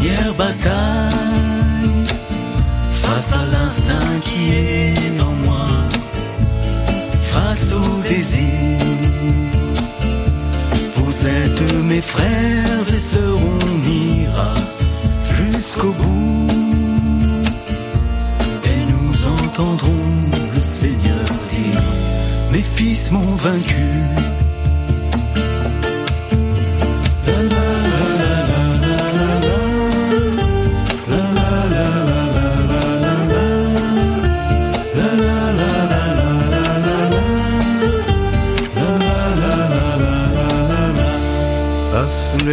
dernière bataille. Face à l'instinct qui est en moi, face au désir. Vous êtes mes frères et sœurs, on ira jusqu'au bout. Et nous entendrons le Seigneur dire, mes fils m'ont vaincu.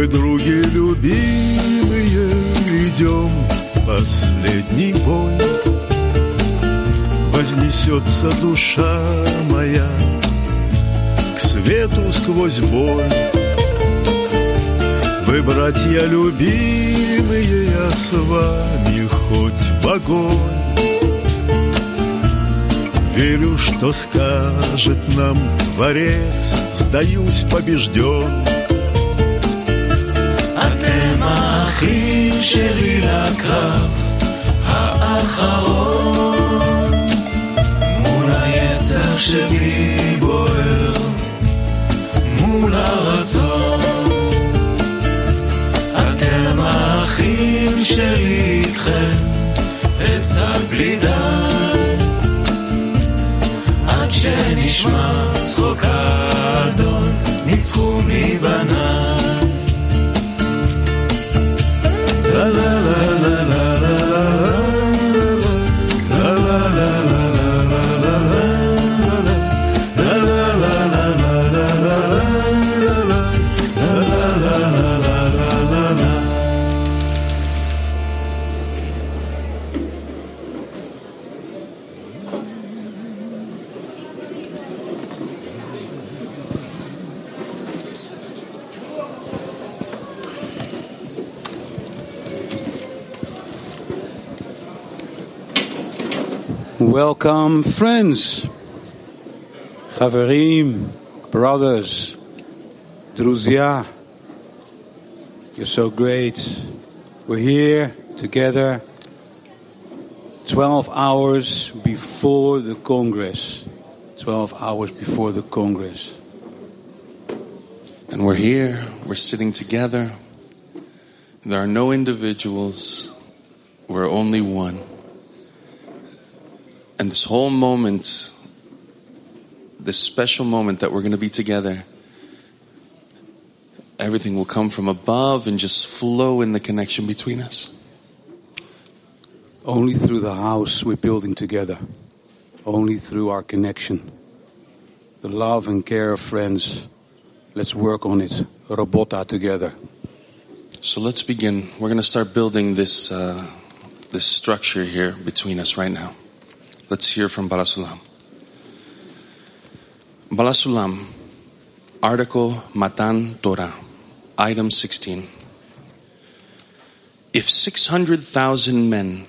Вы, други любимые, идем последний бой. Вознесется душа моя к свету сквозь боль. Вы, братья любимые, я с вами хоть в огонь. Верю, что скажет нам Творец, сдаюсь побежден. האחים שלי לקרב האחרון. מול היצר שבי בוער מול הרצון. אתם האחים שלי איתכם אצעד בלי עד שנשמע צחוק האדון ניצחו מבניי Hello. Welcome, friends, Chaverim, brothers, Druzia. You're so great. We're here together 12 hours before the Congress. 12 hours before the Congress. And we're here, we're sitting together. There are no individuals, we're only one. And this whole moment, this special moment that we're going to be together, everything will come from above and just flow in the connection between us. Only through the house we're building together. Only through our connection. The love and care of friends. Let's work on it. Robota together. So let's begin. We're going to start building this, uh, this structure here between us right now. Let's hear from Balasulam. Balasulam, article Matan Torah, item 16. If 600,000 men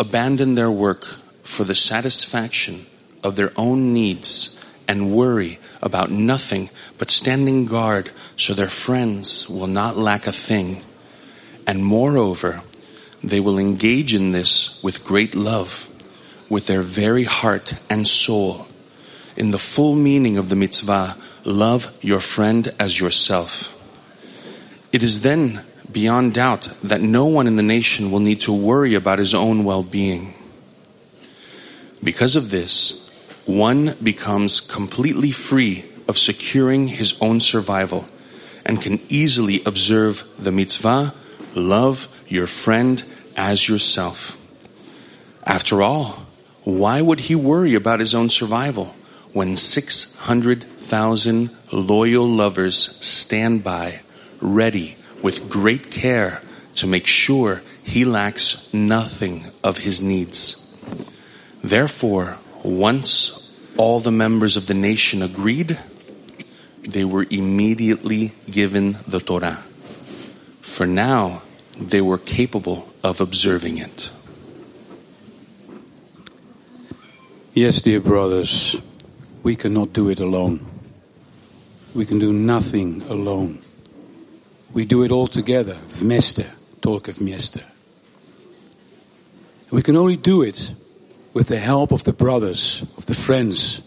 abandon their work for the satisfaction of their own needs and worry about nothing but standing guard so their friends will not lack a thing, and moreover, they will engage in this with great love, with their very heart and soul, in the full meaning of the mitzvah, love your friend as yourself. It is then beyond doubt that no one in the nation will need to worry about his own well-being. Because of this, one becomes completely free of securing his own survival and can easily observe the mitzvah, love your friend as yourself. After all, why would he worry about his own survival when 600,000 loyal lovers stand by, ready with great care to make sure he lacks nothing of his needs? Therefore, once all the members of the nation agreed, they were immediately given the Torah. For now, they were capable of observing it. Yes, dear brothers, we cannot do it alone. We can do nothing alone. We do it all together. Vmeste, tolke vmeste. We can only do it with the help of the brothers, of the friends,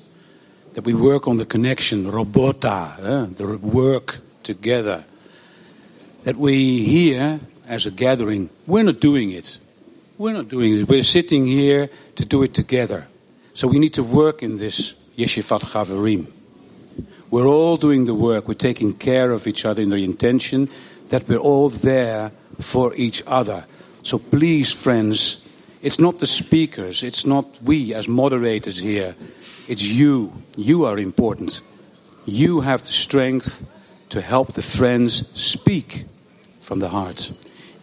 that we work on the connection, robota, eh, the work together. That we here, as a gathering, we're not doing it. We're not doing it. We're sitting here to do it together. So we need to work in this Yeshivat Chaverim. We're all doing the work. We're taking care of each other in the intention that we're all there for each other. So please, friends, it's not the speakers, it's not we as moderators here. It's you. You are important. You have the strength to help the friends speak from the heart.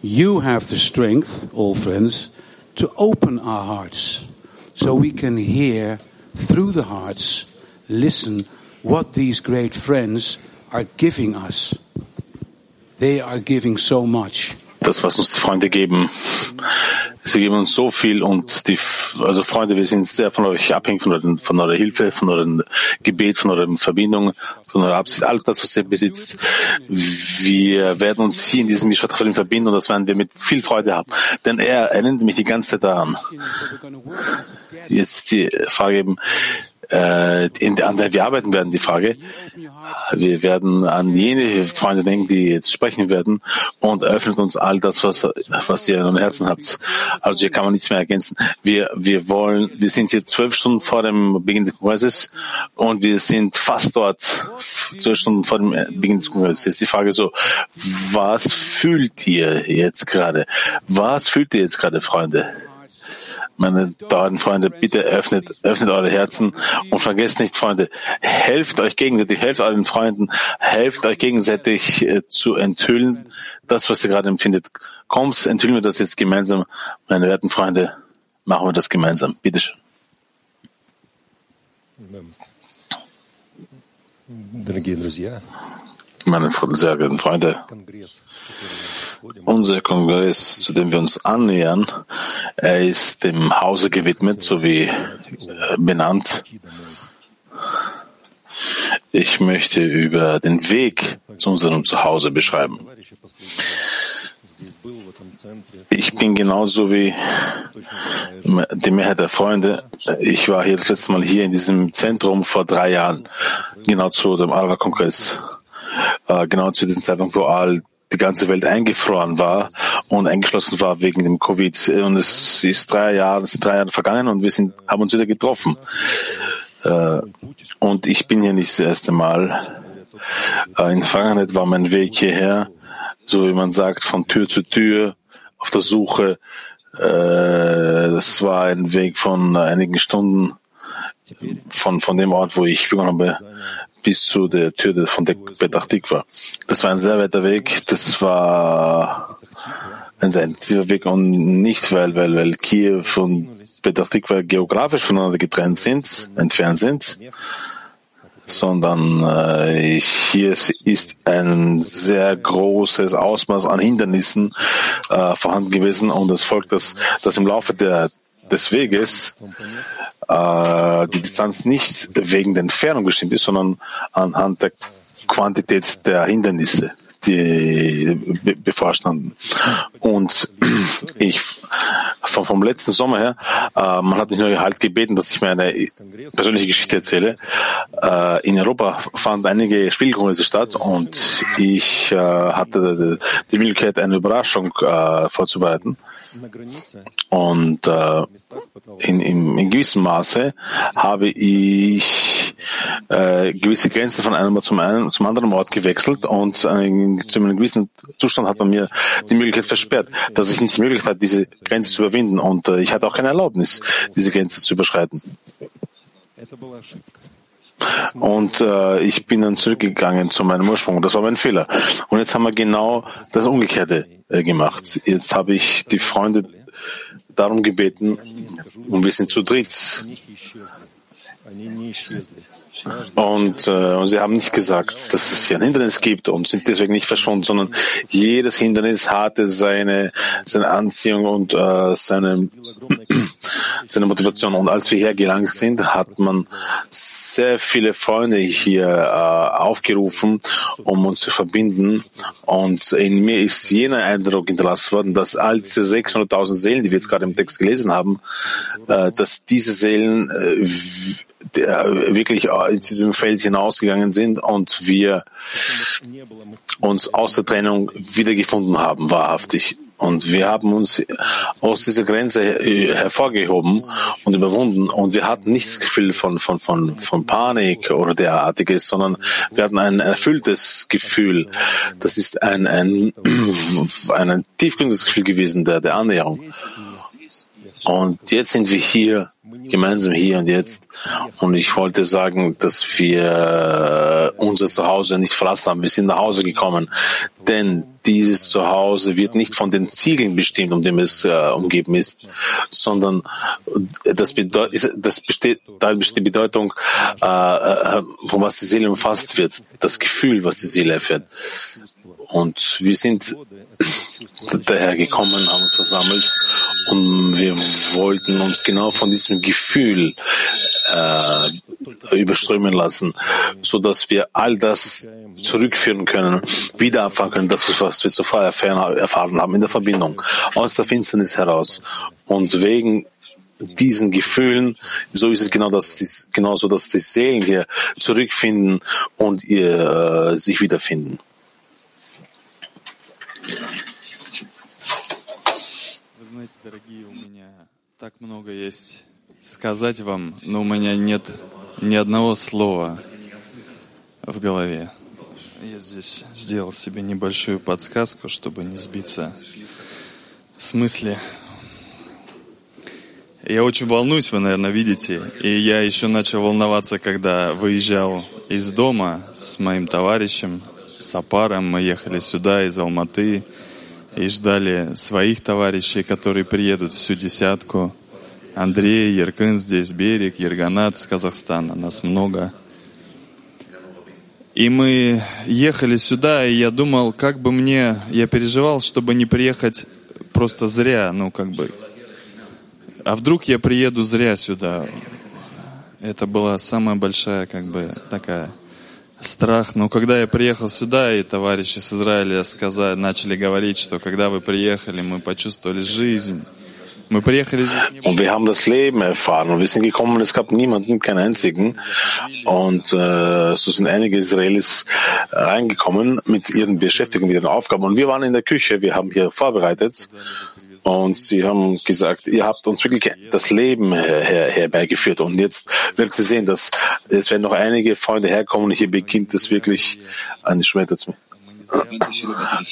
You have the strength, all friends, to open our hearts so we can hear through the hearts, listen what these great friends are giving us. They are giving so much. Das, was uns die Freunde geben. Sie geben uns so viel und die, also Freunde, wir sind sehr von euch abhängig, von, euren, von eurer Hilfe, von eurem Gebet, von eurer Verbindung, von eurer Absicht, all das, was ihr besitzt. Wir werden uns hier in diesem Mishpat verbinden und das werden wir mit viel Freude haben. Denn er erinnert mich die ganze Zeit daran. Jetzt die Frage eben, äh, in an der wir arbeiten werden, die Frage. Wir werden an jene Freunde denken, die jetzt sprechen werden und eröffnet uns all das, was, was ihr in eurem Herzen habt. Also hier kann man nichts mehr ergänzen. Wir, wir wollen, wir sind hier zwölf Stunden vor dem Beginn des Kongresses und wir sind fast dort, zwölf Stunden vor dem Beginn des Kongresses. Jetzt die Frage so, was fühlt ihr jetzt gerade? Was fühlt ihr jetzt gerade, Freunde? Meine teuren Freunde, bitte öffnet, öffnet eure Herzen und vergesst nicht, Freunde, helft euch gegenseitig, helft euren Freunden, helft euch gegenseitig äh, zu enthüllen, das, was ihr gerade empfindet. Kommt, enthüllen wir das jetzt gemeinsam. Meine werten Freunde, machen wir das gemeinsam. Bitte schön. Дорогие друзья, meine sehr geehrten Freunde, unser Kongress, zu dem wir uns annähern, er ist dem Hause gewidmet, so wie äh, benannt. Ich möchte über den Weg zu unserem Zuhause beschreiben. Ich bin genauso wie die Mehrheit der Freunde. Ich war hier das letzte Mal hier in diesem Zentrum vor drei Jahren, genau zu dem Alba-Kongress äh, genau zu diesem Zeitpunkt, wo all die ganze Welt eingefroren war und eingeschlossen war wegen dem Covid. Und es ist drei Jahre, es sind drei Jahre vergangen und wir sind, haben uns wieder getroffen. Äh, Und ich bin hier nicht das erste Mal. Äh, In Vergangenheit war mein Weg hierher, so wie man sagt, von Tür zu Tür auf der Suche. Äh, Das war ein Weg von einigen Stunden von, von dem Ort, wo ich begonnen habe, bis zu der Tür von der Petach Tikva. Das war ein sehr weiter Weg. Das war ein sehr intensiver Weg und nicht, weil, weil, weil Kiew und Petach Tikva geografisch voneinander getrennt sind, entfernt sind, sondern äh, hier ist ein sehr großes Ausmaß an Hindernissen äh, vorhanden gewesen und es folgt, dass, dass im Laufe der, des Weges äh, die Distanz nicht wegen der Entfernung bestimmt ist, sondern anhand der Quantität der Hindernisse, die be bevorstanden. Und ich vom, vom letzten Sommer her, äh, man hat mich nur halt gebeten, dass ich mir eine persönliche Geschichte erzähle. Äh, in Europa fanden einige Spielkongresse statt und ich äh, hatte die Möglichkeit, eine Überraschung äh, vorzubereiten. Und äh, in, in, in gewissem Maße habe ich äh, gewisse Grenzen von einem Ort zum, einen, zum anderen Ort gewechselt und äh, zu einem gewissen Zustand hat man mir die Möglichkeit versperrt, dass ich nicht die Möglichkeit hatte, diese Grenze zu überwinden und äh, ich hatte auch keine Erlaubnis, diese Grenze zu überschreiten. Und äh, ich bin dann zurückgegangen zu meinem Ursprung. Das war mein Fehler. Und jetzt haben wir genau das Umgekehrte äh, gemacht. Jetzt habe ich die Freunde darum gebeten und wir sind zu dritt. Und, äh, und sie haben nicht gesagt, dass es hier ein Hindernis gibt und sind deswegen nicht verschwunden, sondern jedes Hindernis hatte seine, seine Anziehung und äh, seine, seine Motivation. Und als wir hier gelangt sind, hat man sehr viele Freunde hier äh, aufgerufen, um uns zu verbinden. Und in mir ist jener Eindruck hinterlassen worden, dass all diese 600.000 Seelen, die wir jetzt gerade im Text gelesen haben, äh, dass diese Seelen äh, wirklich in diesem Feld hinausgegangen sind und wir uns aus der Trennung wiedergefunden haben, wahrhaftig. Und wir haben uns aus dieser Grenze hervorgehoben und überwunden. Und wir hatten nicht das Gefühl von, von, von, von Panik oder derartiges, sondern wir hatten ein erfülltes Gefühl. Das ist ein, ein, ein tiefgründiges Gefühl gewesen der, der Annäherung. Und jetzt sind wir hier gemeinsam hier und jetzt. Und ich wollte sagen, dass wir unser Zuhause nicht verlassen haben. Wir sind nach Hause gekommen. Denn dieses Zuhause wird nicht von den Ziegeln bestimmt, um dem es äh, umgeben ist, sondern das, bedeutet, das besteht, da besteht die Bedeutung, äh, äh, von was die Seele umfasst wird, das Gefühl, was die Seele erfährt. Und wir sind daher gekommen, haben uns versammelt und wir wollten uns genau von diesem Gefühl äh, überströmen lassen, so dass wir all das zurückführen können, wieder erfahren können, das, was wir zuvor erfahren haben in der Verbindung, aus der Finsternis heraus. Und wegen diesen Gefühlen, so ist es genau, dass genauso, dass die Seelen hier zurückfinden und ihr, äh, sich wiederfinden. Знаете, дорогие, у меня так много есть сказать вам, но у меня нет ни одного слова в голове. Я здесь сделал себе небольшую подсказку, чтобы не сбиться с мысли. Я очень волнуюсь, вы, наверное, видите. И я еще начал волноваться, когда выезжал из дома с моим товарищем, с Апаром. Мы ехали сюда из Алматы и ждали своих товарищей, которые приедут всю десятку. Андрей, Еркын здесь, Берег, Ерганат с Казахстана, нас много. И мы ехали сюда, и я думал, как бы мне, я переживал, чтобы не приехать просто зря, ну как бы. А вдруг я приеду зря сюда? Это была самая большая, как бы, такая страх. Но когда я приехал сюда, и товарищи с Израиля сказали, начали говорить, что когда вы приехали, мы почувствовали жизнь. Und wir haben das Leben erfahren und wir sind gekommen und es gab niemanden, keinen einzigen. Und äh, so sind einige Israelis reingekommen mit ihren Beschäftigungen, mit ihren Aufgaben. Und wir waren in der Küche, wir haben hier vorbereitet und sie haben gesagt, ihr habt uns wirklich das Leben her herbeigeführt. Und jetzt werdet sie sehen, dass es werden noch einige Freunde herkommen und hier beginnt es wirklich eine Schmetter zu.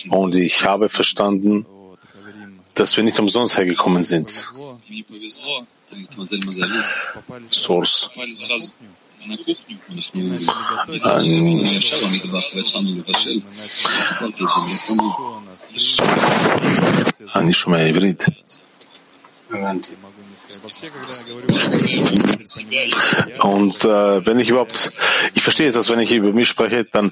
Und ich habe verstanden, dass wir nicht umsonst hergekommen sind. Source. אני שומע עברית. Und äh, wenn ich überhaupt, ich verstehe es, dass wenn ich über mich spreche, dann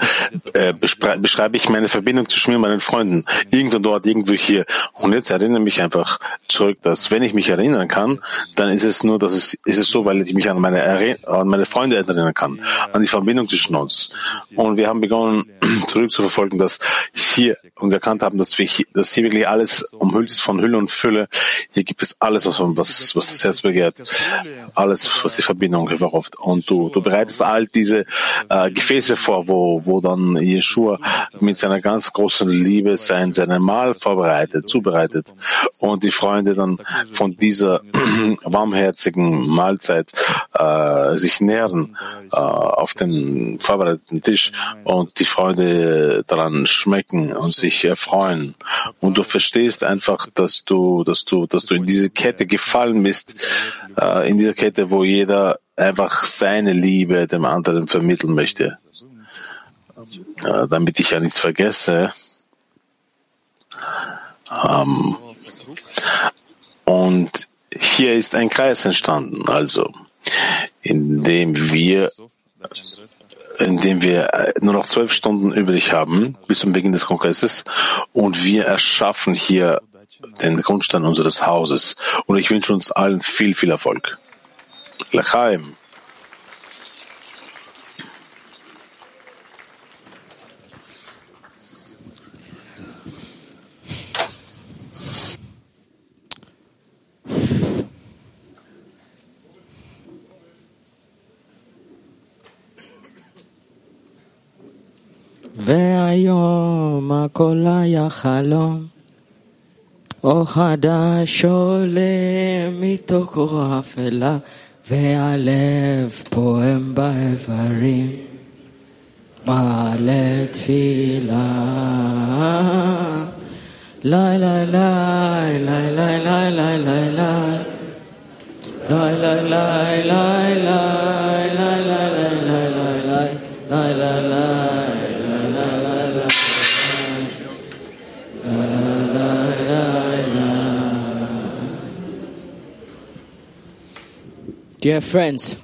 äh, beschreibe ich meine Verbindung zwischen mir und meinen Freunden. Irgendwo dort, irgendwo hier. Und jetzt erinnere mich einfach zurück, dass wenn ich mich erinnern kann, dann ist es nur, dass es ist es so, weil ich mich an meine, an meine Freunde erinnern kann, an die Verbindung zwischen uns. Und wir haben begonnen, zurückzuverfolgen, dass hier und erkannt haben, dass wir hier, dass hier wirklich alles umhüllt ist von Hülle und Fülle. Hier gibt es alles alles, was, was, was das Herz begehrt, alles, was die Verbindung hervorruft. Und du, du bereitest all diese äh, Gefäße vor, wo, wo dann Yeshua mit seiner ganz großen Liebe sein, seine Mahl vorbereitet, zubereitet und die Freunde dann von dieser warmherzigen Mahlzeit äh, sich nähren äh, auf den vorbereiteten Tisch und die Freunde daran schmecken und sich erfreuen. Und du verstehst einfach, dass du, dass du, dass du in diese Kette gefallen bist, äh, in dieser Kette, wo jeder einfach seine Liebe dem anderen vermitteln möchte. Äh, damit ich ja nichts vergesse. Ähm, und hier ist ein Kreis entstanden, also, indem wir indem wir nur noch zwölf Stunden übrig haben bis zum Beginn des Kongresses und wir erschaffen hier den Grundstein unseres Hauses. Und ich wünsche uns allen viel, viel Erfolg. Lechaim. והיום הכל היה חלום, אור חדש עולה מתוך אור אפלה, והלב פועם באיברים. מעלה תפילה. ליי ליי ליי, ליי ליי ליי ליי ליי ליי. ליי ליי ליי ליי ליי ליי ליי Dear friends,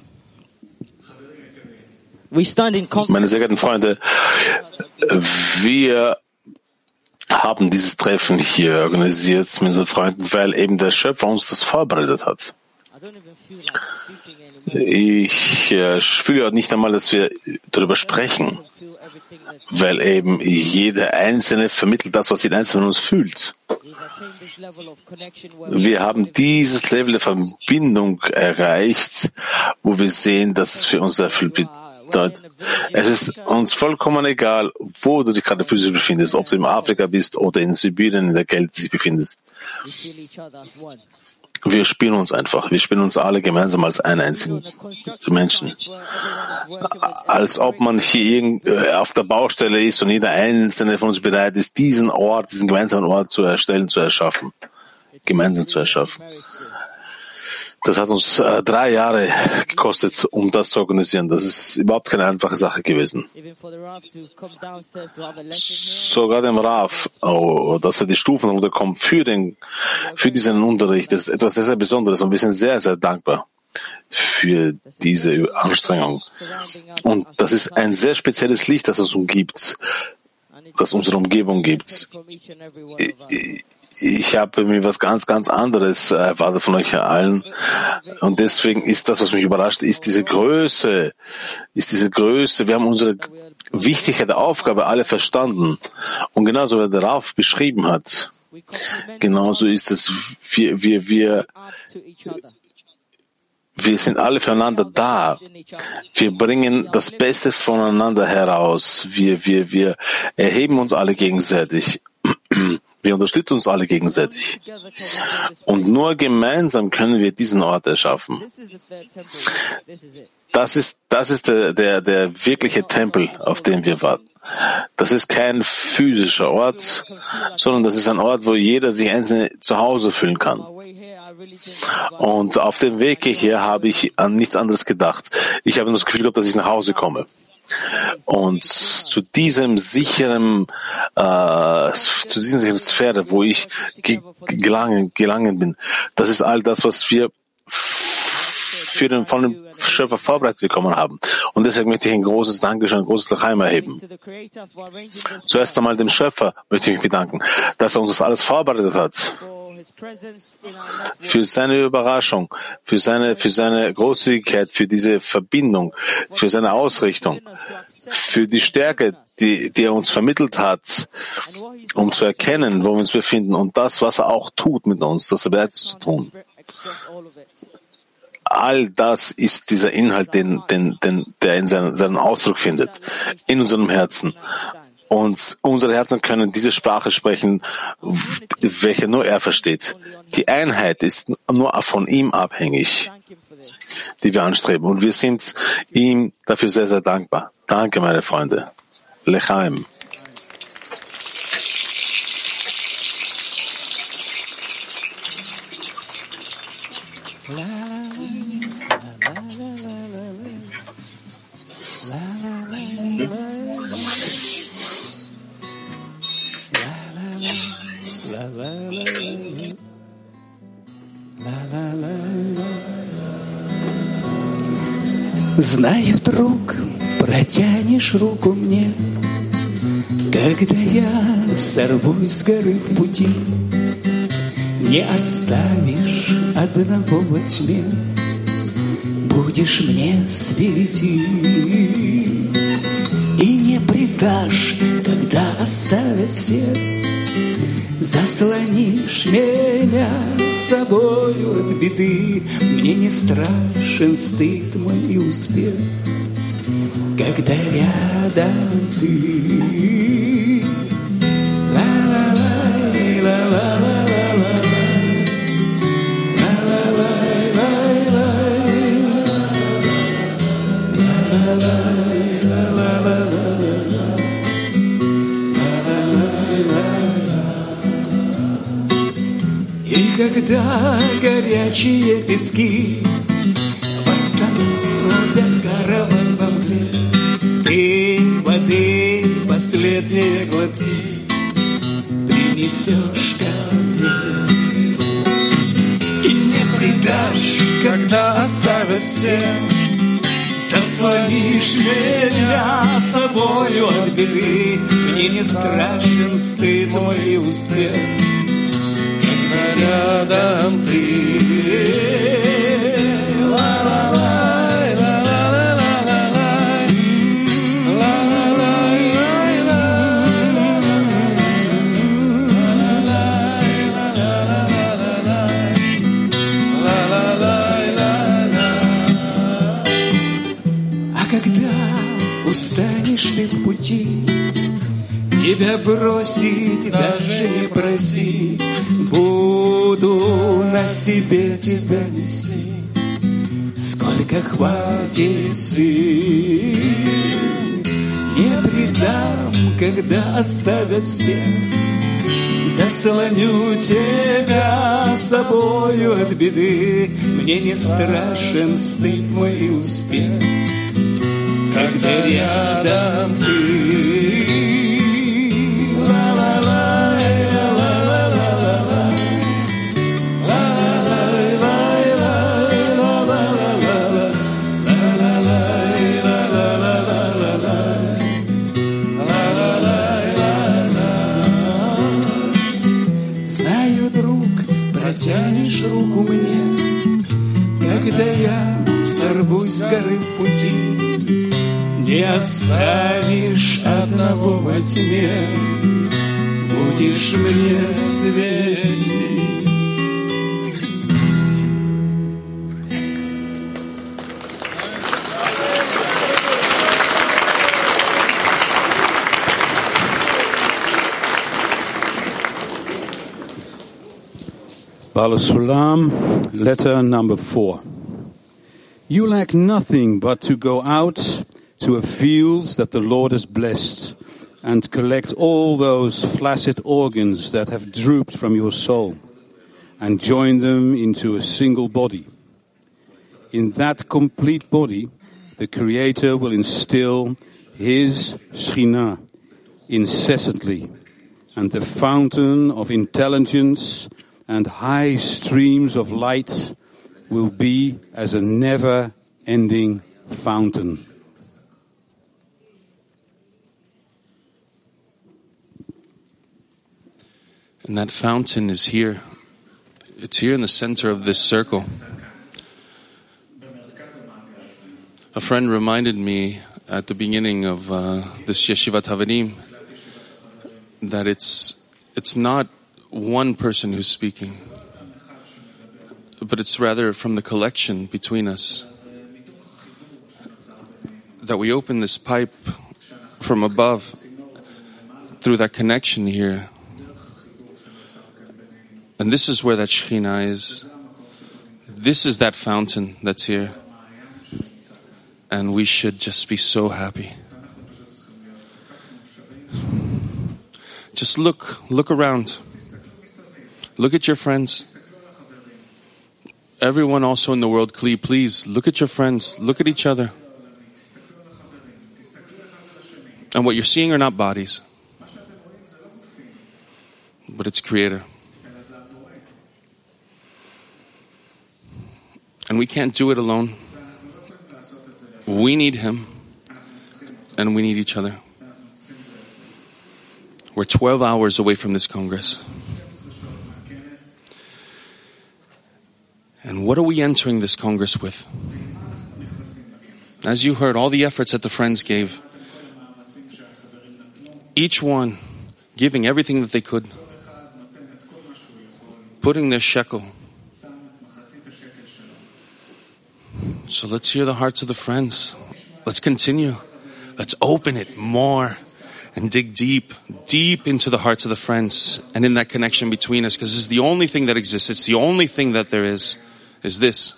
we stand in Meine sehr geehrten Freunde, wir haben dieses Treffen hier organisiert mit unseren Freunden, weil eben der Schöpfer uns das vorbereitet hat. Ich äh, fühle nicht einmal, dass wir darüber sprechen, weil eben jeder Einzelne vermittelt das, was jeder Einzelne von uns fühlt. Wir haben dieses Level der Verbindung erreicht, wo wir sehen, dass es für uns viel bedeutet. Es ist uns vollkommen egal, wo du dich gerade physisch befindest, ob du in Afrika bist oder in Sibirien in der Kälte dich befindest. Wir spielen uns einfach. Wir spielen uns alle gemeinsam als einen einzigen Menschen. Als ob man hier äh, auf der Baustelle ist und jeder einzelne von uns bereit ist, diesen Ort, diesen gemeinsamen Ort zu erstellen, zu erschaffen. Gemeinsam zu erschaffen. Das hat uns äh, drei Jahre gekostet, um das zu organisieren. Das ist überhaupt keine einfache Sache gewesen. Sogar dem Raf, oh, dass er die Stufen runterkommt für den, für diesen Unterricht, das ist etwas sehr, sehr Besonderes und wir sind sehr, sehr dankbar für diese Anstrengung. Und das ist ein sehr spezielles Licht, das es umgibt, das unsere Umgebung gibt. Ich, habe mir was ganz, ganz anderes erwartet von euch allen. Und deswegen ist das, was mich überrascht, ist diese Größe, ist diese Größe. Wir haben unsere Wichtigkeit der Aufgabe alle verstanden. Und genauso wie der Rauf beschrieben hat, genauso ist es, wir, wir, wir, wir sind alle füreinander da. Wir bringen das Beste voneinander heraus. Wir, wir, wir erheben uns alle gegenseitig. Wir unterstützen uns alle gegenseitig. Und nur gemeinsam können wir diesen Ort erschaffen. Das ist, das ist der, der, der wirkliche Tempel, auf dem wir warten. Das ist kein physischer Ort, sondern das ist ein Ort, wo jeder sich einzeln zu Hause fühlen kann. Und auf dem Weg hierher habe ich an nichts anderes gedacht. Ich habe nur das Gefühl gehabt, dass ich nach Hause komme. Und zu diesem sicheren, äh, zu dieser sicheren Sphäre, wo ich gelangen, gelangen bin, das ist all das, was wir für den, von dem Schöpfer vorbereitet bekommen haben. Und deswegen möchte ich ein großes Dankeschön, ein großes Lachaim erheben. Zuerst einmal dem Schöpfer möchte ich mich bedanken, dass er uns das alles vorbereitet hat für seine Überraschung, für seine, für seine Großzügigkeit, für diese Verbindung, für seine Ausrichtung, für die Stärke, die, die er uns vermittelt hat, um zu erkennen, wo wir uns befinden und das, was er auch tut mit uns, das er bereit ist zu tun. All das ist dieser Inhalt, den, den, den, der in seinen, seinen Ausdruck findet, in unserem Herzen. Und unsere Herzen können diese Sprache sprechen, welche nur er versteht. Die Einheit ist nur von ihm abhängig, die wir anstreben. Und wir sind ihm dafür sehr, sehr dankbar. Danke, meine Freunde. Lechaim. Знаю, друг, протянешь руку мне, Когда я сорвусь с горы в пути, Не оставишь одного во тьме, Будешь мне светить. И не предашь, когда оставят все, Заслонишь меня собою от беды, Мне не страшен стыд мой и успех, Когда рядом ты. Когда горячие пески Восстановят караван во мгле. Ты воды последние глотки Принесешь ко мне. И не предашь, когда оставят все. Заслонишь меня собою от беды. Мне не страшен стыд мой успех рядом ты. А устанешь ли в пути, Тебя бросить даже не проси, Буду на себе тебя нести, Сколько хватит сил. Не предам, когда оставят все, Заслоню тебя собою от беды, Мне не страшен стыд мой и успех, Когда рядом ты. Не оставишь одного во тьме, Будешь мне светить. Balasulam, letter number four. You lack nothing but to go out to a field that the Lord has blessed and collect all those flaccid organs that have drooped from your soul and join them into a single body. In that complete body, the Creator will instill His Shekhinah incessantly, and the fountain of intelligence and high streams of light will be as a never ending fountain. And that fountain is here. It's here in the center of this circle. A friend reminded me at the beginning of uh, this yeshiva Havanim that it's it's not one person who's speaking, but it's rather from the collection between us. That we open this pipe from above through that connection here. And this is where that Shekhinah is. This is that fountain that's here. And we should just be so happy. Just look, look around. Look at your friends. Everyone also in the world, please look at your friends, look at each other. And what you're seeing are not bodies, but it's Creator. And we can't do it alone. We need Him, and we need each other. We're 12 hours away from this Congress. And what are we entering this Congress with? As you heard, all the efforts that the friends gave, each one giving everything that they could, putting their shekel. So let's hear the hearts of the friends. Let's continue. Let's open it more and dig deep, deep into the hearts of the friends and in that connection between us because this is the only thing that exists. It's the only thing that there is, is this.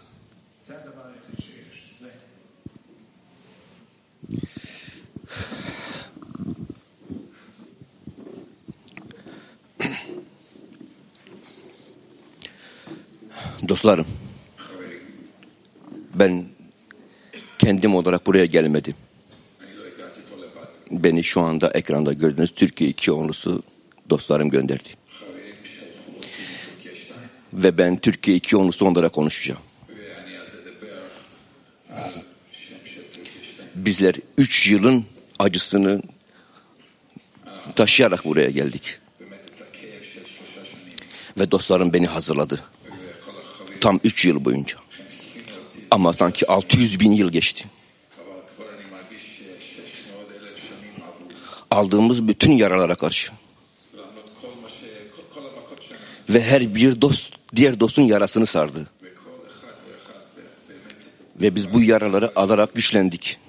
Dostlarım, ben kendim olarak buraya gelmedim. Beni şu anda ekranda gördüğünüz Türkiye iki onlusu dostlarım gönderdi. Ve ben Türkiye iki onlusu onlara konuşacağım. Bizler üç yılın acısını taşıyarak buraya geldik. Ve dostlarım beni hazırladı. Tam üç yıl boyunca. Ama sanki 600 bin yıl geçti. Aldığımız bütün yaralara karşı. Ve her bir dost diğer dostun yarasını sardı. Ve biz bu yaraları alarak güçlendik.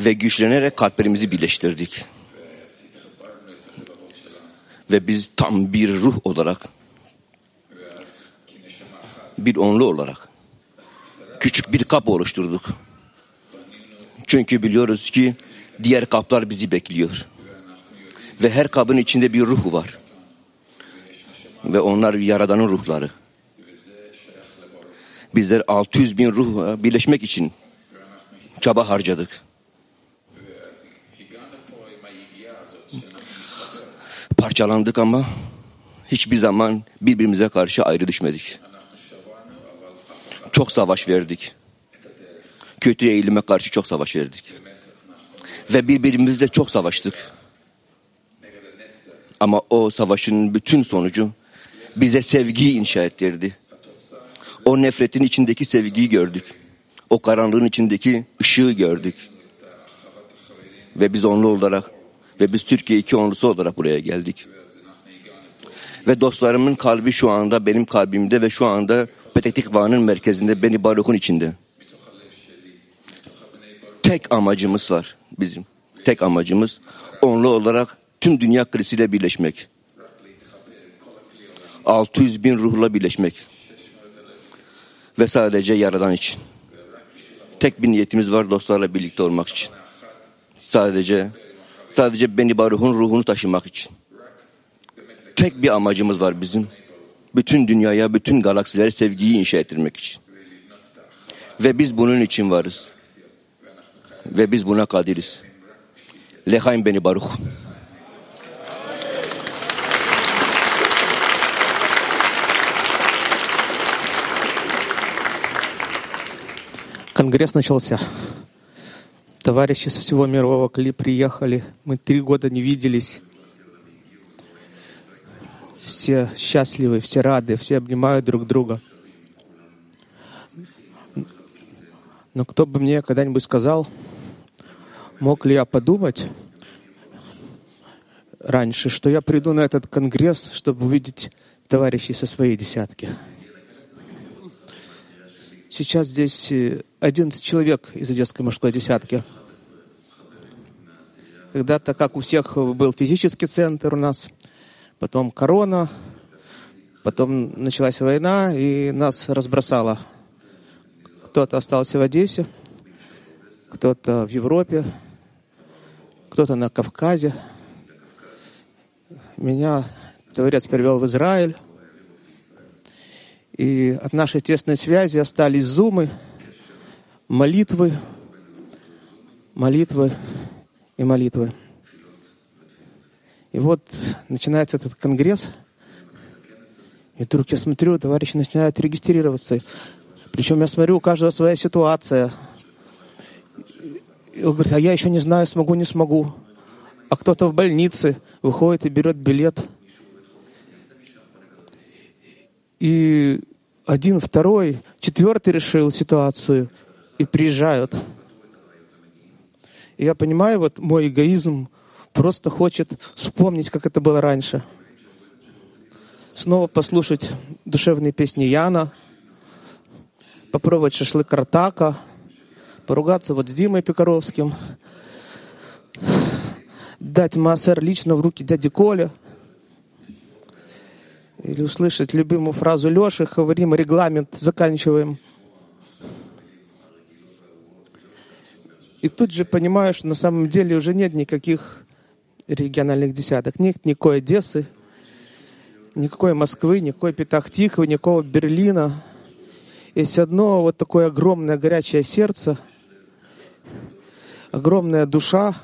Ve güçlenerek kalplerimizi birleştirdik. Ve biz tam bir ruh olarak bir onlu olarak küçük bir kap oluşturduk. Çünkü biliyoruz ki diğer kaplar bizi bekliyor. Ve her kabın içinde bir ruh var. Ve onlar Yaradan'ın ruhları. Bizler 600 bin ruhla birleşmek için çaba harcadık. Parçalandık ama hiçbir zaman birbirimize karşı ayrı düşmedik. Çok savaş verdik. Kötü eğilime karşı çok savaş verdik. Ve birbirimizle çok savaştık. Ama o savaşın bütün sonucu bize sevgiyi inşa ettirdi. O nefretin içindeki sevgiyi gördük. O karanlığın içindeki ışığı gördük. Ve biz onlu olarak ve biz Türkiye iki onlusu olarak buraya geldik. Ve dostlarımın kalbi şu anda benim kalbimde ve şu anda Petetikva'nın merkezinde Beni Baruk'un içinde. Tek amacımız var bizim. Tek amacımız onlu olarak tüm dünya kriziyle birleşmek. 600 bin ruhla birleşmek. Ve sadece Yaradan için. Tek bir niyetimiz var dostlarla birlikte olmak için. Sadece sadece Beni Baruch'un ruhunu taşımak için. Tek bir amacımız var bizim Bütün dünyaya, bütün galaksilere sevgiyi inşa ettirmek için. Ve biz bunun için varız. Ve biz buna kadiriz. Lehaim Beni Baruch. Конгресс начался. Товарищи со всего мирового Кли приехали. Мы три года не виделись. Все счастливы, все рады, все обнимают друг друга. Но кто бы мне когда-нибудь сказал, мог ли я подумать раньше, что я приду на этот конгресс, чтобы увидеть товарищей со своей десятки. Сейчас здесь э, 11 человек из Одесской мужской десятки. Когда-то, как у всех, был физический центр у нас, потом корона, потом началась война, и нас разбросало. Кто-то остался в Одессе, кто-то в Европе, кто-то на Кавказе. Меня Творец привел в Израиль. И от нашей тесной связи остались зумы, молитвы, молитвы и молитвы. И вот начинается этот конгресс, и вдруг я смотрю, товарищи начинают регистрироваться. Причем я смотрю, у каждого своя ситуация. И он говорит, а я еще не знаю, смогу, не смогу. А кто-то в больнице выходит и берет билет. И один, второй, четвертый решил ситуацию и приезжают. И я понимаю, вот мой эгоизм просто хочет вспомнить, как это было раньше. Снова послушать душевные песни Яна, попробовать шашлык Артака, поругаться вот с Димой Пекаровским, дать массер лично в руки дяди Коля – или услышать любимую фразу Леши, говорим регламент, заканчиваем. И тут же понимаю, что на самом деле уже нет никаких региональных десяток. Нет никакой Одессы, никакой Москвы, никакой Петахтихова, никакого Берлина. Есть одно вот такое огромное горячее сердце, огромная душа,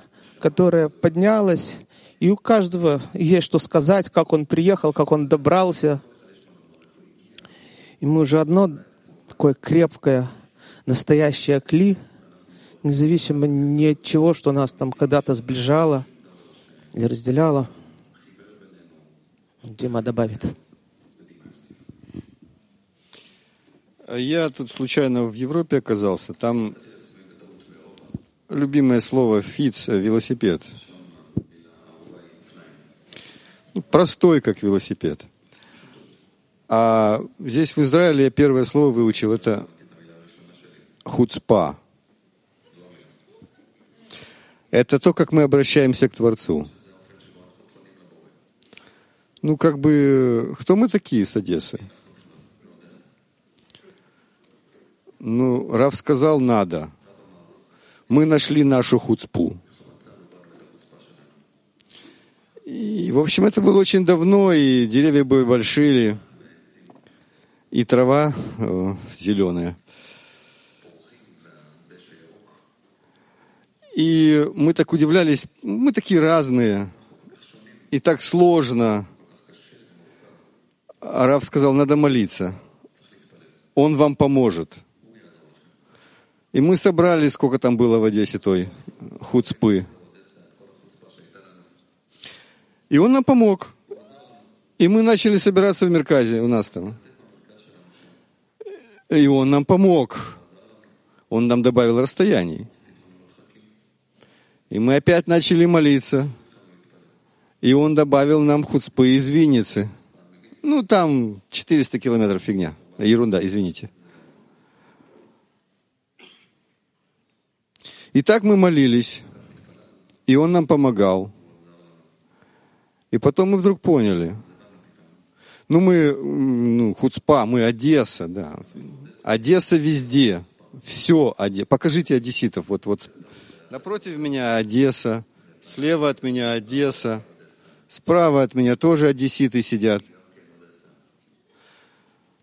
которая поднялась и у каждого есть что сказать, как он приехал, как он добрался. И мы уже одно такое крепкое, настоящее кли, независимо ни от чего, что нас там когда-то сближало или разделяло. Дима добавит. Я тут случайно в Европе оказался. Там любимое слово «фиц» — велосипед — ну, простой, как велосипед. А здесь в Израиле я первое слово выучил, это хуцпа. Это то, как мы обращаемся к Творцу. Ну, как бы, кто мы такие с Одессы? Ну, Рав сказал, надо. Мы нашли нашу хуцпу. И, в общем, это было очень давно, и деревья были большие, и трава э, зеленая. И мы так удивлялись, мы такие разные, и так сложно. Араб сказал, надо молиться. Он вам поможет. И мы собрали, сколько там было в Одессе той хуцпы, и он нам помог. И мы начали собираться в Мерказе у нас там. И он нам помог. Он нам добавил расстояний. И мы опять начали молиться. И он добавил нам хуцпы из Винницы. Ну, там 400 километров фигня. Ерунда, извините. И так мы молились. И он нам помогал. И потом мы вдруг поняли, ну мы, ну, Хуцпа, мы Одесса, да. Одесса везде. Все Одесса. Покажите одесситов. Вот, вот напротив меня Одесса, слева от меня Одесса, справа от меня тоже одесситы сидят.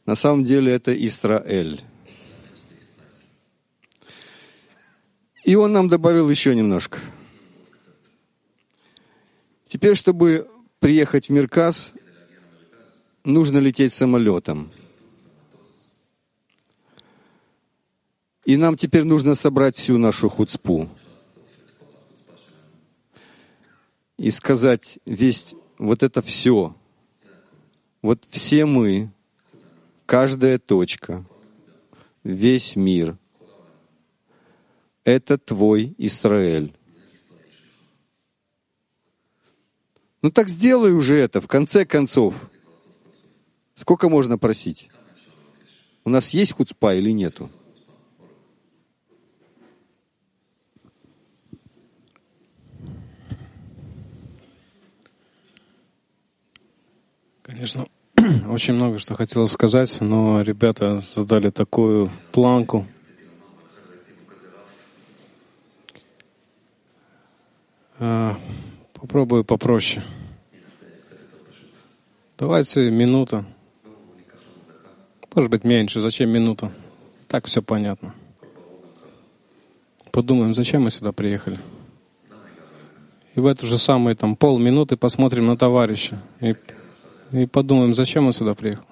На самом деле это Израиль. И он нам добавил еще немножко. Теперь, чтобы приехать в Мирказ, нужно лететь самолетом. И нам теперь нужно собрать всю нашу хуцпу. И сказать весь вот это все. Вот все мы, каждая точка, весь мир. Это твой Израиль. Ну так сделай уже это, в конце концов. Сколько можно просить? У нас есть хуцпа или нету? Конечно, очень много что хотелось сказать, но ребята задали такую планку. А, Попробую попроще. Давайте минута. Может быть, меньше. Зачем минута? Так все понятно. Подумаем, зачем мы сюда приехали. И в эту же самую там полминуты посмотрим на товарища. И, и подумаем, зачем он сюда приехал.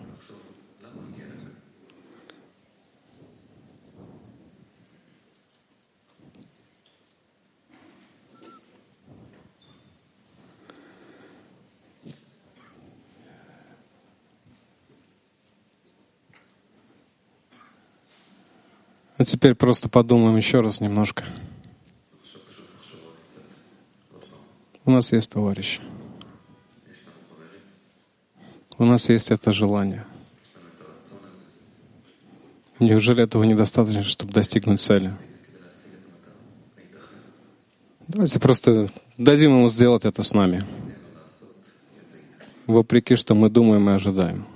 А теперь просто подумаем еще раз немножко. У нас есть товарищ. У нас есть это желание. Неужели этого недостаточно, чтобы достигнуть цели? Давайте просто дадим ему сделать это с нами. Вопреки, что мы думаем и ожидаем.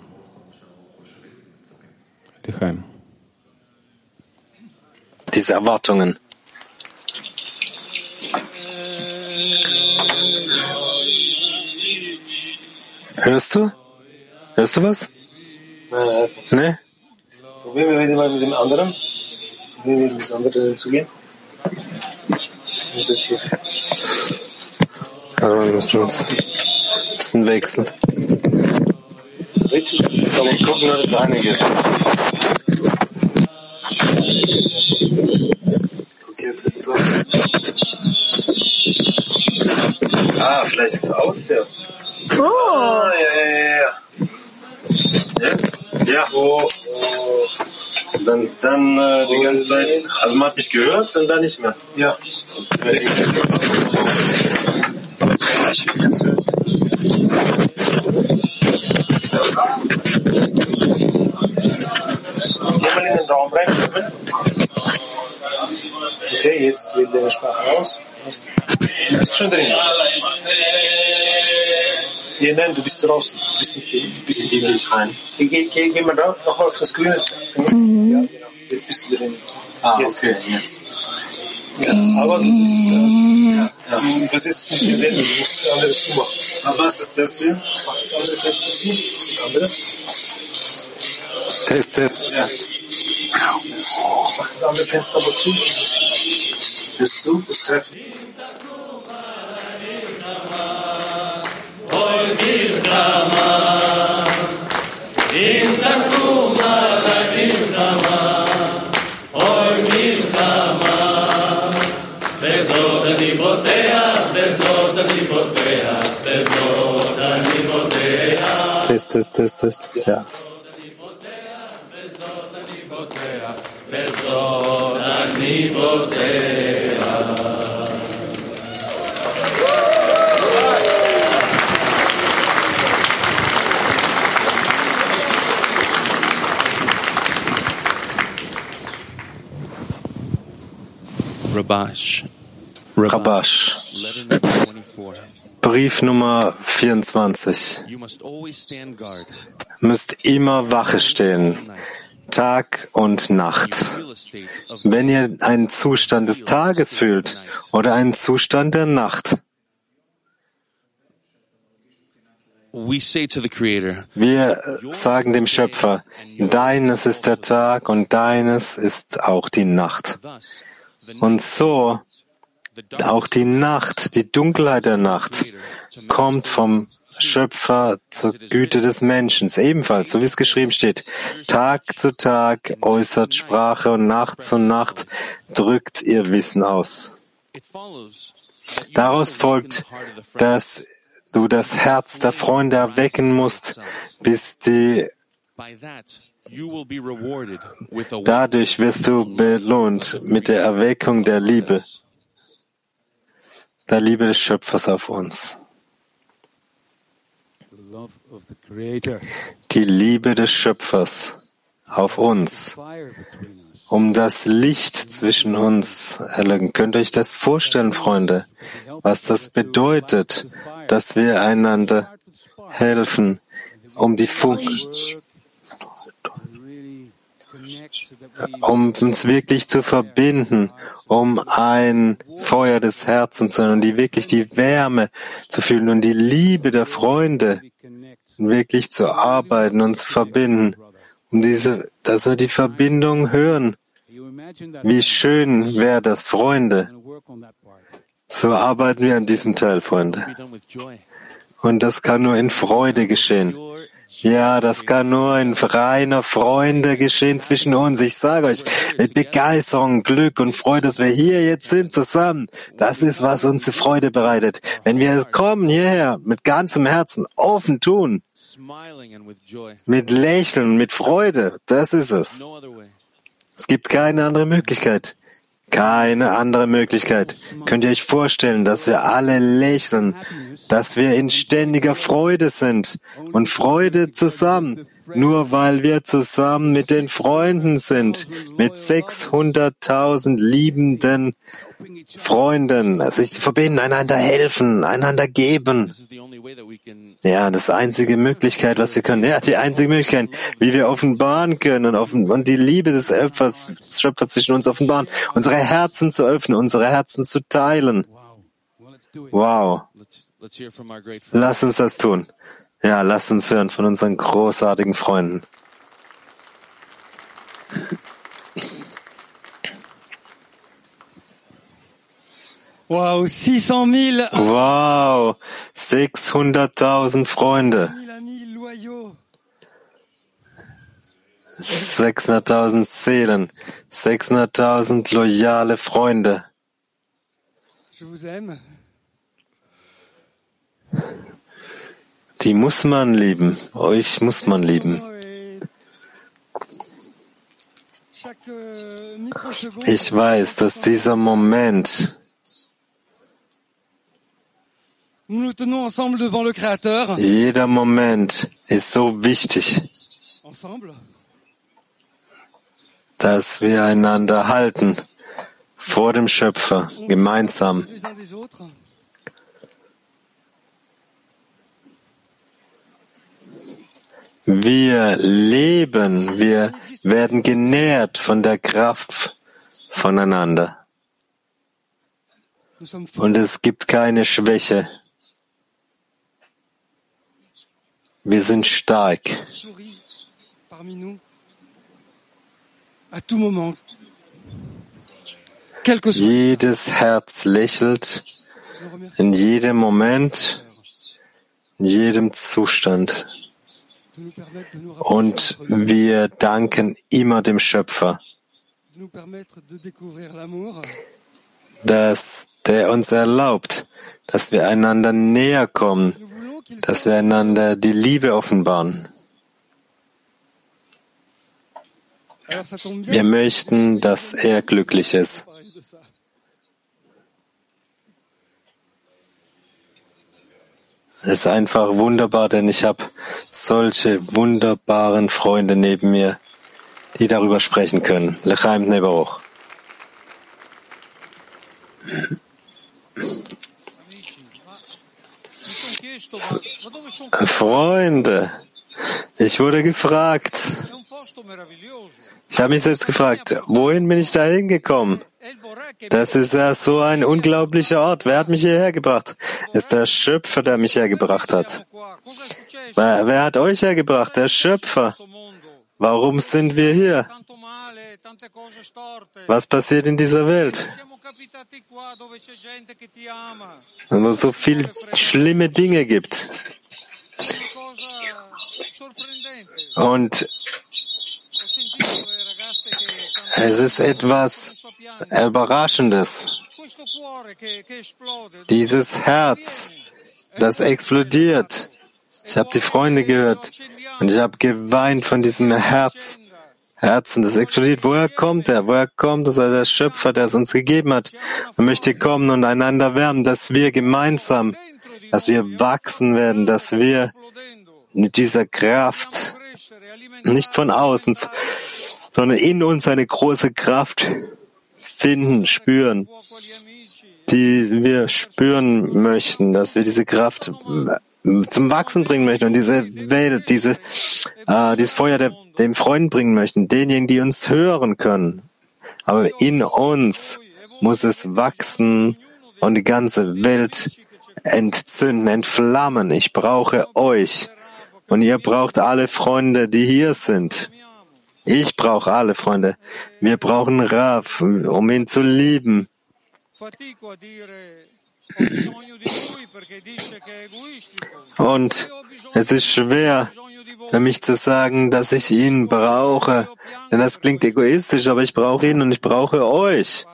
Лихаем. diese Erwartungen. Hörst du? Hörst du was? Ne? Probieren wir heute mal mit dem anderen. Probieren wir das andere hinzugehen. Wir sind hier. Aber wir müssen uns ein bisschen wechseln. Ich gucken, nur das eine geht. Okay, es ist so. Ah, vielleicht ist es aus, ja. Oh! Ah, ja, ja, ja, ja. Jetzt? Ja. Oh, oh. Dann, dann äh, die ganze Zeit. Also man hat mich gehört und dann nicht mehr. Ja. Sonst sind wir irgendwie- Ich will jetzt hören. Geh mal in den Raum rein. Kevin. Okay, jetzt wählt deine Sprache aus. Du bist schon drin. Ja, nein, du bist draußen. Du bist nicht drin. Du bist nicht ich rein. Geh, geh, geh, geh mal da, nochmal auf das grüne Zeichen. Ja, genau. Jetzt bist du drin. Ah, jetzt. okay, jetzt. Ja, aber du bist, äh, ja, du übersetzt nicht die Sendung, du musst das andere zumachen. Aber was ist das hier? Mach das andere Fenster zu. Das andere. Test, test. Ja. Mach das andere Fenster aber zu. Ist zu? Ist treffen. Test, test, test, test. Ja. Rabash. Rabash. Letter number 24. Brief Nummer 24. You must always stand guard. Müsst immer Wache stehen. Tag und Nacht. Wenn ihr einen Zustand des Tages fühlt oder einen Zustand der Nacht. Wir sagen dem Schöpfer, deines ist der Tag und deines ist auch die Nacht. Und so auch die Nacht, die Dunkelheit der Nacht kommt vom Schöpfer zur Güte des Menschen. Ebenfalls, so wie es geschrieben steht. Tag zu Tag äußert Sprache und Nacht zu Nacht drückt ihr Wissen aus. Daraus folgt, dass du das Herz der Freunde erwecken musst, bis die, dadurch wirst du belohnt mit der Erweckung der Liebe, der Liebe des Schöpfers auf uns. Die Liebe des Schöpfers auf uns, um das Licht zwischen uns erlögen. Könnt ihr euch das vorstellen, Freunde, was das bedeutet, dass wir einander helfen, um die Funk um uns wirklich zu verbinden, um ein Feuer des Herzens und die wirklich die Wärme zu fühlen und die Liebe der Freunde wirklich zu arbeiten und zu verbinden, um diese, dass wir die Verbindung hören. Wie schön wäre das, Freunde. So arbeiten wir an diesem Teil, Freunde. Und das kann nur in Freude geschehen. Ja, das kann nur in reiner Freude geschehen zwischen uns. Ich sage euch, mit Begeisterung, Glück und Freude, dass wir hier jetzt sind zusammen. Das ist, was uns Freude bereitet. Wenn wir kommen hierher mit ganzem Herzen, offen tun, mit Lächeln, mit Freude, das ist es. Es gibt keine andere Möglichkeit. Keine andere Möglichkeit. Könnt ihr euch vorstellen, dass wir alle lächeln, dass wir in ständiger Freude sind und Freude zusammen, nur weil wir zusammen mit den Freunden sind, mit 600.000 liebenden Freunden, sich verbinden, einander helfen, einander geben. Ja, das ist die einzige Möglichkeit, was wir können. Ja, die einzige Möglichkeit, wie wir offenbaren können und, und die Liebe des Schöpfers, des Schöpfers zwischen uns offenbaren, unsere Herzen zu öffnen, unsere Herzen zu teilen. Wow. Lass uns das tun. Ja, lass uns hören von unseren großartigen Freunden. Wow, 600 000. Wow, 600.000 Freunde. 600.000 Seelen, 600.000 loyale Freunde. Die muss man lieben. Euch muss man lieben. Ich weiß, dass dieser Moment jeder Moment ist so wichtig, dass wir einander halten vor dem Schöpfer gemeinsam. Wir leben, wir werden genährt von der Kraft voneinander. Und es gibt keine Schwäche. Wir sind stark. Jedes Herz lächelt in jedem Moment, in jedem Zustand. Und wir danken immer dem Schöpfer, dass der uns erlaubt, dass wir einander näher kommen, dass wir einander die Liebe offenbaren. Wir möchten, dass er glücklich ist. Es ist einfach wunderbar, denn ich habe solche wunderbaren Freunde neben mir, die darüber sprechen können. Lechaim Nebaruch. Freunde, ich wurde gefragt. Ich habe mich selbst gefragt, wohin bin ich da hingekommen? Das ist ja so ein unglaublicher Ort. Wer hat mich hierher gebracht? Ist der Schöpfer, der mich hergebracht hat. Wer, wer hat euch hergebracht? Der Schöpfer. Warum sind wir hier? Was passiert in dieser Welt? Wo es so viele schlimme Dinge gibt. Und es ist etwas Überraschendes. Dieses Herz, das explodiert. Ich habe die Freunde gehört und ich habe geweint von diesem Herz, Herzen, das explodiert. Woher kommt er? Woher kommt es? Der Schöpfer, der es uns gegeben hat. Er möchte kommen und einander wärmen, dass wir gemeinsam, dass wir wachsen werden, dass wir mit dieser Kraft, nicht von außen, sondern in uns eine große Kraft finden, spüren, die wir spüren möchten, dass wir diese Kraft zum Wachsen bringen möchten und diese Welt, diese, äh, dieses Feuer der, dem Freunden bringen möchten, denjenigen, die uns hören können. Aber in uns muss es wachsen und die ganze Welt entzünden, entflammen. Ich brauche euch. Und ihr braucht alle Freunde, die hier sind. Ich brauche alle Freunde. Wir brauchen Rav, um ihn zu lieben. Und es ist schwer für mich zu sagen, dass ich ihn brauche, denn das klingt egoistisch, aber ich brauche ihn und ich brauche euch.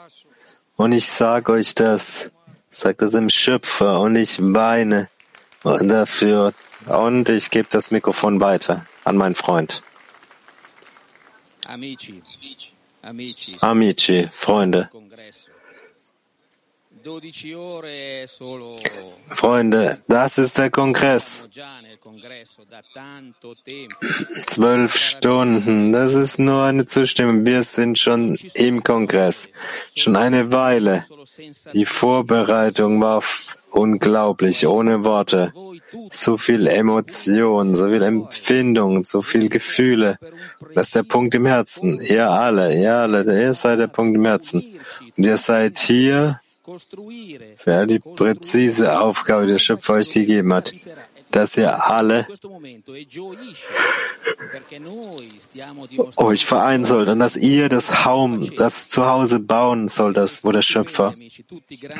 Und ich sage euch das, sagt das dem Schöpfer und ich weine dafür und ich gebe das Mikrofon weiter an meinen Freund. Amici, amici, Amici, Freunde. Freunde, das ist der Kongress. Zwölf Stunden, das ist nur eine Zustimmung. Wir sind schon im Kongress, schon eine Weile. Die Vorbereitung war unglaublich, ohne Worte. So viel Emotion, so viel Empfindung, so viel Gefühle. Das ist der Punkt im Herzen. Ihr alle, ihr alle, ihr seid der Punkt im Herzen. Und ihr seid hier für die präzise Aufgabe, die der Schöpfer euch gegeben hat, dass ihr alle euch vereinen sollt und dass ihr das Haum, das Zuhause bauen sollt, das, wo der Schöpfer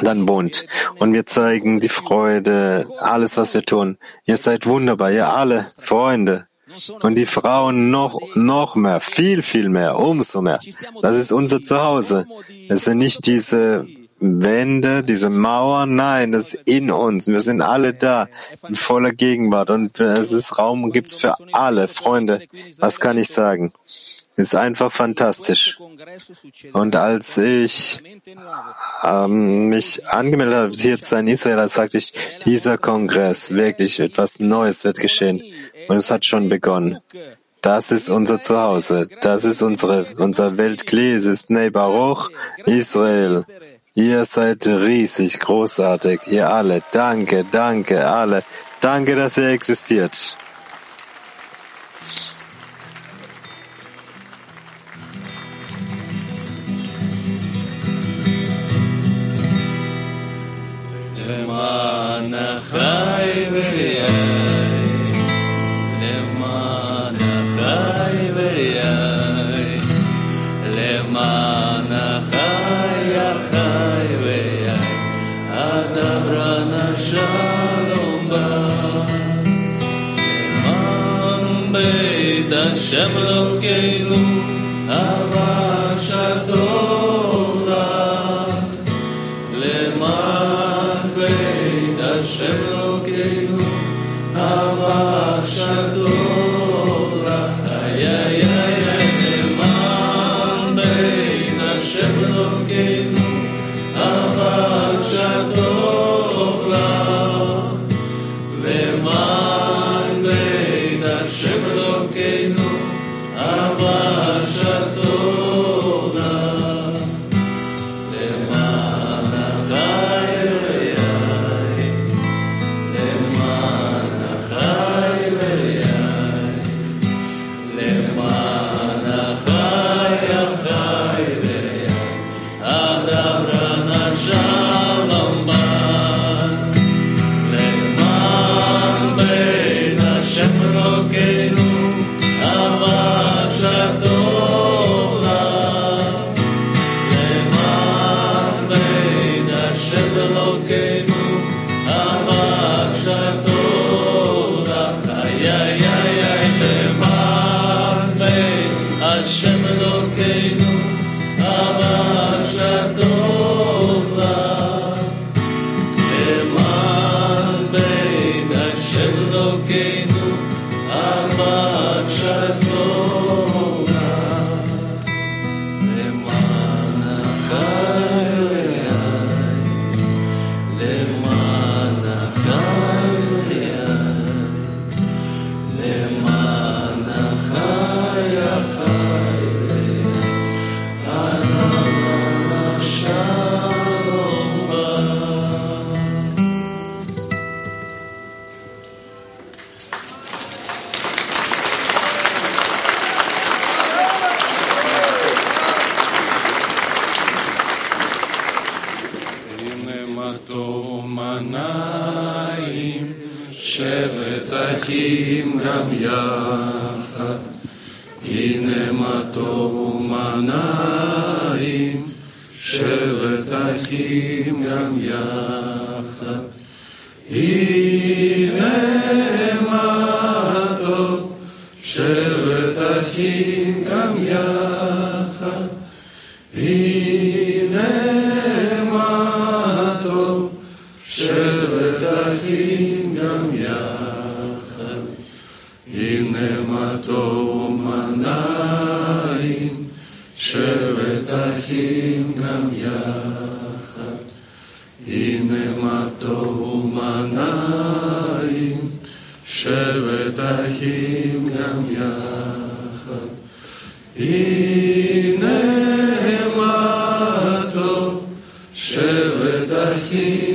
dann wohnt. Und wir zeigen die Freude, alles, was wir tun. Ihr seid wunderbar, ihr alle Freunde. Und die Frauen noch, noch mehr, viel, viel mehr, umso mehr. Das ist unser Zuhause. Es sind nicht diese Wände, diese Mauern, nein, das ist in uns. Wir sind alle da, in voller Gegenwart. Und es ist Raum, gibt's für alle Freunde. Was kann ich sagen? Ist einfach fantastisch. Und als ich ähm, mich angemeldet habe, jetzt in Israel, sagte ich, dieser Kongress, wirklich etwas Neues wird geschehen. Und es hat schon begonnen. Das ist unser Zuhause. Das ist unsere, unser Weltklee. Es ist Bnei Baruch, Israel. Ihr seid riesig, großartig, ihr alle. Danke, danke, alle. Danke, dass ihr existiert. למען החי ויין, Hashem Elokeinu, avah. Spirit.